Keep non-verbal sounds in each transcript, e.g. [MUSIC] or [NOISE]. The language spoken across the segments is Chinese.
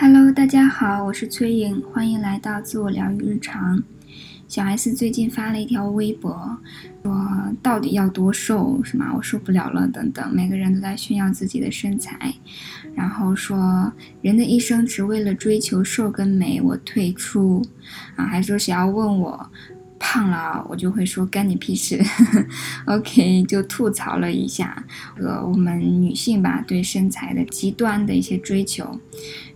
Hello，大家好，我是崔颖，欢迎来到自我疗愈日常。小 S 最近发了一条微博，说到底要多瘦是吗？我受不了了等等，每个人都在炫耀自己的身材，然后说人的一生只为了追求瘦跟美，我退出啊，还说谁要问我。胖了，我就会说干你屁事。[LAUGHS] OK，就吐槽了一下，呃，我们女性吧，对身材的极端的一些追求，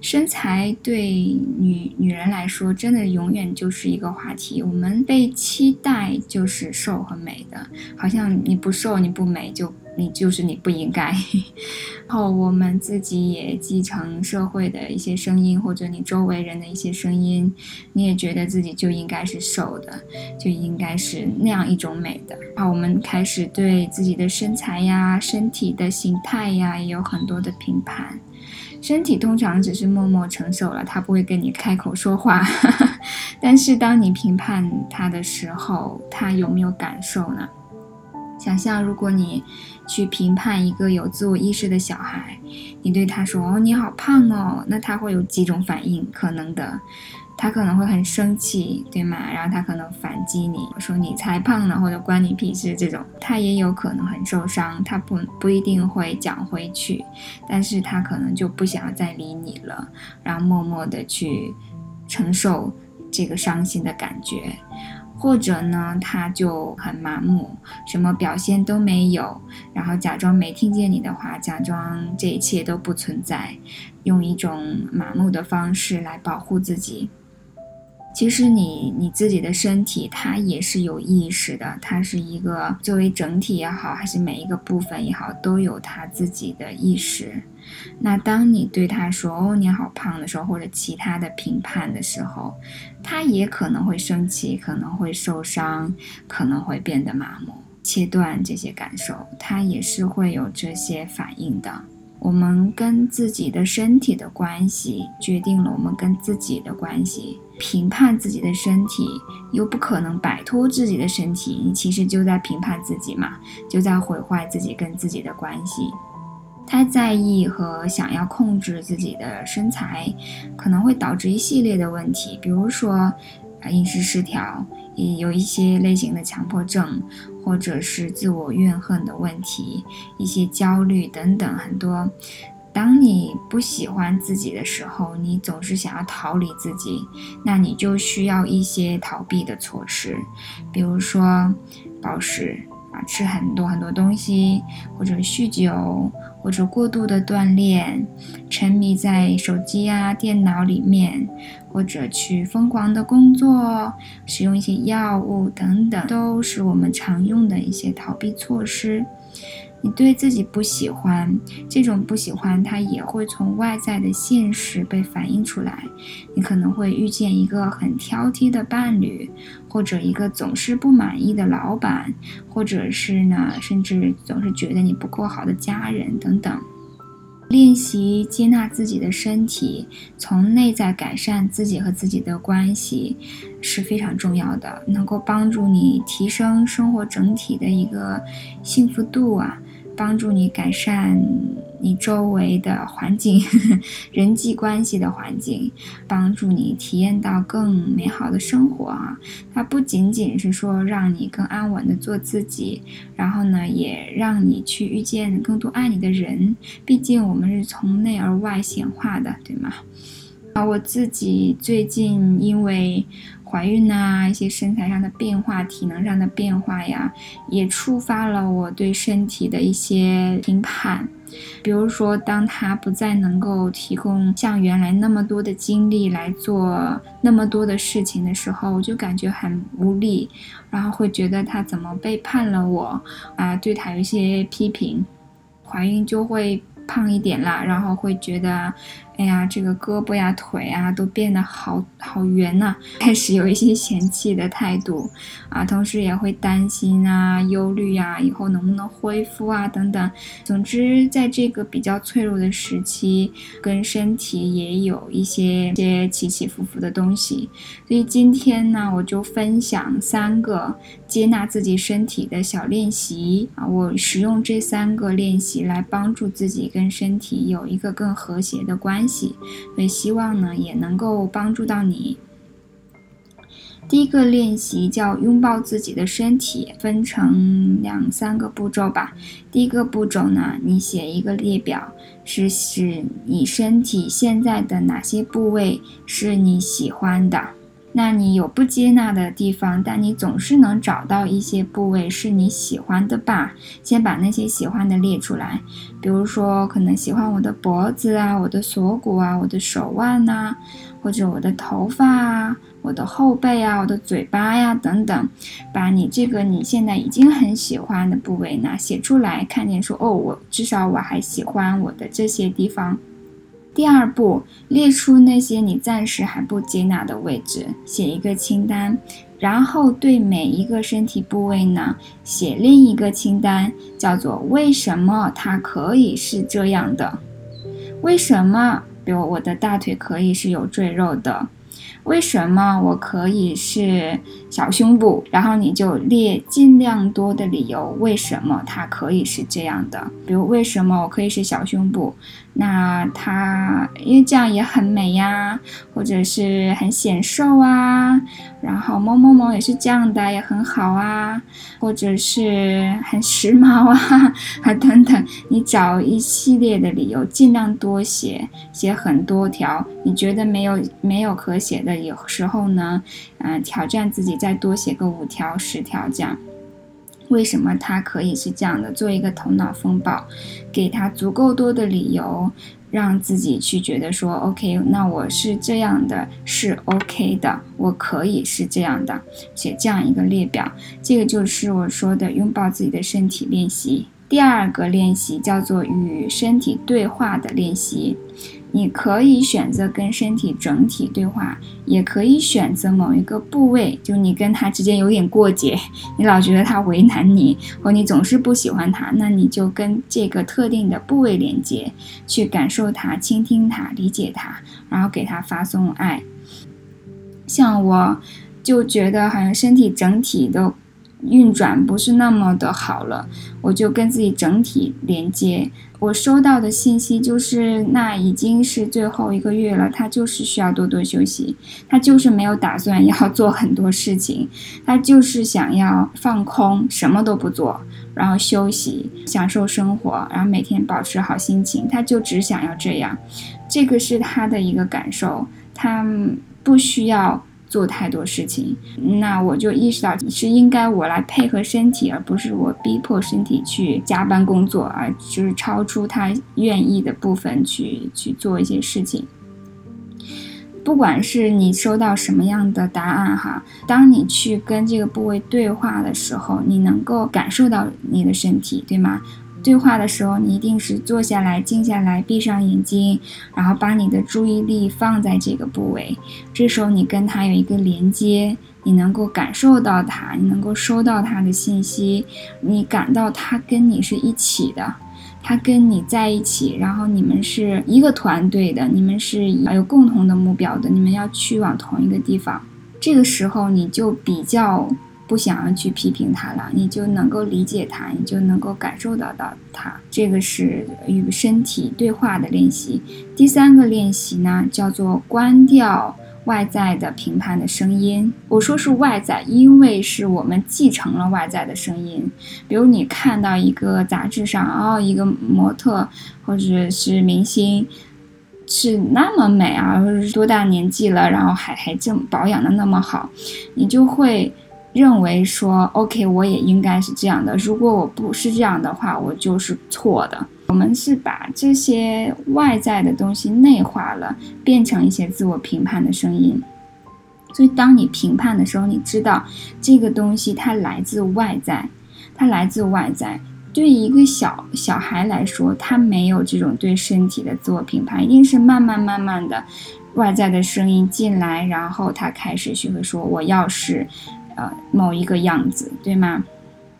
身材对女女人来说，真的永远就是一个话题。我们被期待就是瘦和美的，好像你不瘦你不美就。你就是你不应该，[LAUGHS] 然后我们自己也继承社会的一些声音，或者你周围人的一些声音，你也觉得自己就应该是瘦的，就应该是那样一种美的。然后我们开始对自己的身材呀、身体的形态呀，也有很多的评判。身体通常只是默默承受了，他不会跟你开口说话。[LAUGHS] 但是当你评判他的时候，他有没有感受呢？想象，如果你去评判一个有自我意识的小孩，你对他说：“哦，你好胖哦。”那他会有几种反应？可能的，他可能会很生气，对吗？然后他可能反击你说：“你才胖呢，或者关你屁事。”这种，他也有可能很受伤，他不不一定会讲回去，但是他可能就不想要再理你了，然后默默的去承受这个伤心的感觉。或者呢，他就很麻木，什么表现都没有，然后假装没听见你的话，假装这一切都不存在，用一种麻木的方式来保护自己。其实你你自己的身体，它也是有意识的，它是一个作为整体也好，还是每一个部分也好，都有它自己的意识。那当你对他说“哦，你好胖”的时候，或者其他的评判的时候，他也可能会生气，可能会受伤，可能会变得麻木，切断这些感受，他也是会有这些反应的。我们跟自己的身体的关系，决定了我们跟自己的关系。评判自己的身体，又不可能摆脱自己的身体，你其实就在评判自己嘛，就在毁坏自己跟自己的关系。太在意和想要控制自己的身材，可能会导致一系列的问题，比如说啊饮食失调，也有一些类型的强迫症，或者是自我怨恨的问题，一些焦虑等等很多。当你不喜欢自己的时候，你总是想要逃离自己，那你就需要一些逃避的措施，比如说暴食啊，吃很多很多东西，或者酗酒。或者过度的锻炼，沉迷在手机啊、电脑里面，或者去疯狂的工作，使用一些药物等等，都是我们常用的一些逃避措施。你对自己不喜欢，这种不喜欢它也会从外在的现实被反映出来。你可能会遇见一个很挑剔的伴侣，或者一个总是不满意的老板，或者是呢，甚至总是觉得你不够好的家人等等。练习接纳自己的身体，从内在改善自己和自己的关系是非常重要的，能够帮助你提升生活整体的一个幸福度啊。帮助你改善你周围的环境、[LAUGHS] 人际关系的环境，帮助你体验到更美好的生活啊！它不仅仅是说让你更安稳的做自己，然后呢，也让你去遇见更多爱你的人。毕竟我们是从内而外显化的，对吗？啊，我自己最近因为。怀孕呐，一些身材上的变化、体能上的变化呀，也触发了我对身体的一些评判。比如说，当他不再能够提供像原来那么多的精力来做那么多的事情的时候，我就感觉很无力，然后会觉得他怎么背叛了我啊？对他有一些批评。怀孕就会。胖一点啦，然后会觉得，哎呀，这个胳膊呀、腿啊都变得好好圆呐，开始有一些嫌弃的态度啊，同时也会担心啊、忧虑呀，以后能不能恢复啊等等。总之，在这个比较脆弱的时期，跟身体也有一些些起起伏伏的东西。所以今天呢，我就分享三个接纳自己身体的小练习啊，我使用这三个练习来帮助自己。跟身体有一个更和谐的关，所以希望呢也能够帮助到你。第一个练习叫拥抱自己的身体，分成两三个步骤吧。第一个步骤呢，你写一个列表，是是你身体现在的哪些部位是你喜欢的。那你有不接纳的地方，但你总是能找到一些部位是你喜欢的吧？先把那些喜欢的列出来，比如说可能喜欢我的脖子啊，我的锁骨啊，我的手腕呐，或者我的头发啊，我的后背啊，我的嘴巴呀等等，把你这个你现在已经很喜欢的部位呢写出来，看见说哦，我至少我还喜欢我的这些地方。第二步，列出那些你暂时还不接纳的位置，写一个清单，然后对每一个身体部位呢，写另一个清单，叫做为什么它可以是这样的？为什么？比如我的大腿可以是有赘肉的。为什么我可以是小胸部？然后你就列尽量多的理由，为什么它可以是这样的？比如为什么我可以是小胸部？那它因为这样也很美呀，或者是很显瘦啊。然后某某某也是这样的，也很好啊，或者是很时髦啊，啊 [LAUGHS] 等等。你找一系列的理由，尽量多写，写很多条。你觉得没有没有可写的？有时候呢，嗯，挑战自己再多写个五条、十条这样。为什么他可以是这样的？做一个头脑风暴，给他足够多的理由，让自己去觉得说，OK，那我是这样的，是 OK 的，我可以是这样的，写这样一个列表。这个就是我说的拥抱自己的身体练习。第二个练习叫做与身体对话的练习。你可以选择跟身体整体对话，也可以选择某一个部位，就你跟他之间有点过节，[LAUGHS] 你老觉得他为难你，或你总是不喜欢他，那你就跟这个特定的部位连接，去感受他，倾听他，理解他，然后给他发送爱。像我，就觉得好像身体整体都。运转不是那么的好了，我就跟自己整体连接。我收到的信息就是，那已经是最后一个月了，他就是需要多多休息，他就是没有打算要做很多事情，[LAUGHS] 他就是想要放空，什么都不做，然后休息，享受生活，然后每天保持好心情，他就只想要这样。这个是他的一个感受，他不需要。做太多事情，那我就意识到是应该我来配合身体，而不是我逼迫身体去加班工作，而就是超出他愿意的部分去去做一些事情。不管是你收到什么样的答案哈，当你去跟这个部位对话的时候，你能够感受到你的身体，对吗？对话的时候，你一定是坐下来、静下来、闭上眼睛，然后把你的注意力放在这个部位。这时候你跟他有一个连接，你能够感受到他，你能够收到他的信息，你感到他跟你是一起的，他跟你在一起，然后你们是一个团队的，你们是有共同的目标的，你们要去往同一个地方。这个时候你就比较。不想要去批评他了，你就能够理解他，你就能够感受得到他。这个是与身体对话的练习。第三个练习呢，叫做关掉外在的评判的声音。我说是外在，因为是我们继承了外在的声音。比如你看到一个杂志上，哦，一个模特或者是明星是那么美啊，多大年纪了，然后还还这么保养的那么好，你就会。认为说，OK，我也应该是这样的。如果我不是这样的话，我就是错的。我们是把这些外在的东西内化了，变成一些自我评判的声音。所以，当你评判的时候，你知道这个东西它来自外在，它来自外在。对一个小小孩来说，他没有这种对身体的自我评判，一定是慢慢慢慢的，外在的声音进来，然后他开始学会说：“我要是。”呃，某一个样子，对吗？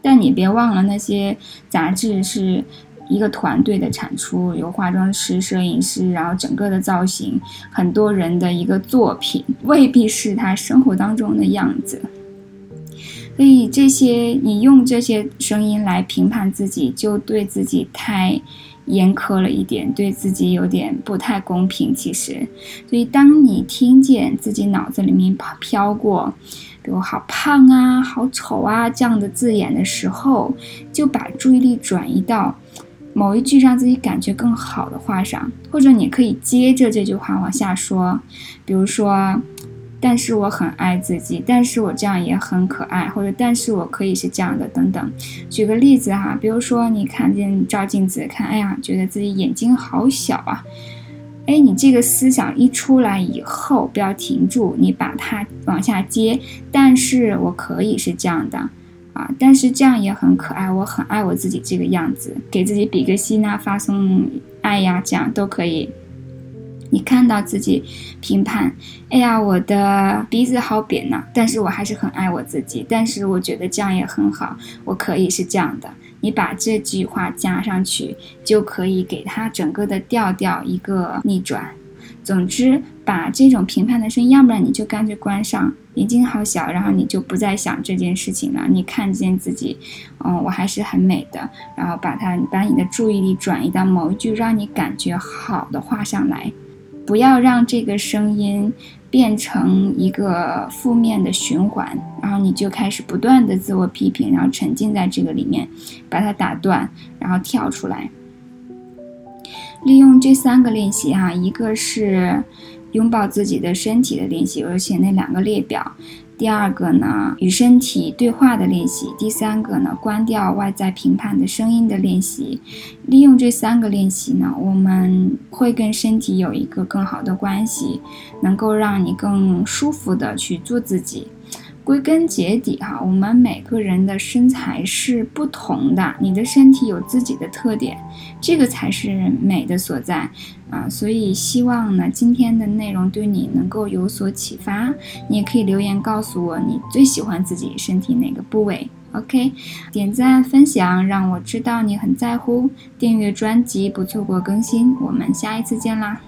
但你别忘了，那些杂志是一个团队的产出，有化妆师、摄影师，然后整个的造型，很多人的一个作品，未必是他生活当中的样子。所以这些，你用这些声音来评判自己，就对自己太严苛了一点，对自己有点不太公平。其实，所以当你听见自己脑子里面飘过，比如“好胖啊”“好丑啊”这样的字眼的时候，就把注意力转移到某一句让自己感觉更好的话上，或者你可以接着这句话往下说，比如说。但是我很爱自己，但是我这样也很可爱，或者但是我可以是这样的，等等。举个例子哈，比如说你看见照镜子看，哎呀，觉得自己眼睛好小啊，哎，你这个思想一出来以后，不要停住，你把它往下接。但是我可以是这样的啊，但是这样也很可爱，我很爱我自己这个样子，给自己比个心啊，发送爱呀，这样都可以。你看到自己评判，哎呀，我的鼻子好扁呐，但是我还是很爱我自己，但是我觉得这样也很好，我可以是这样的。你把这句话加上去，就可以给它整个的调调一个逆转。总之，把这种评判的声音，要不然你就干脆关上，眼睛好小，然后你就不再想这件事情了。你看见自己，嗯，我还是很美的，然后把它把你的注意力转移到某一句让你感觉好的话上来。不要让这个声音变成一个负面的循环，然后你就开始不断的自我批评，然后沉浸在这个里面，把它打断，然后跳出来。利用这三个练习哈，一个是拥抱自己的身体的练习，而且那两个列表。第二个呢，与身体对话的练习；第三个呢，关掉外在评判的声音的练习。利用这三个练习呢，我们会跟身体有一个更好的关系，能够让你更舒服的去做自己。归根结底，哈，我们每个人的身材是不同的，你的身体有自己的特点，这个才是美的所在啊！所以希望呢，今天的内容对你能够有所启发。你也可以留言告诉我，你最喜欢自己身体哪个部位？OK，点赞分享，让我知道你很在乎。订阅专辑，不错过更新。我们下一次见啦！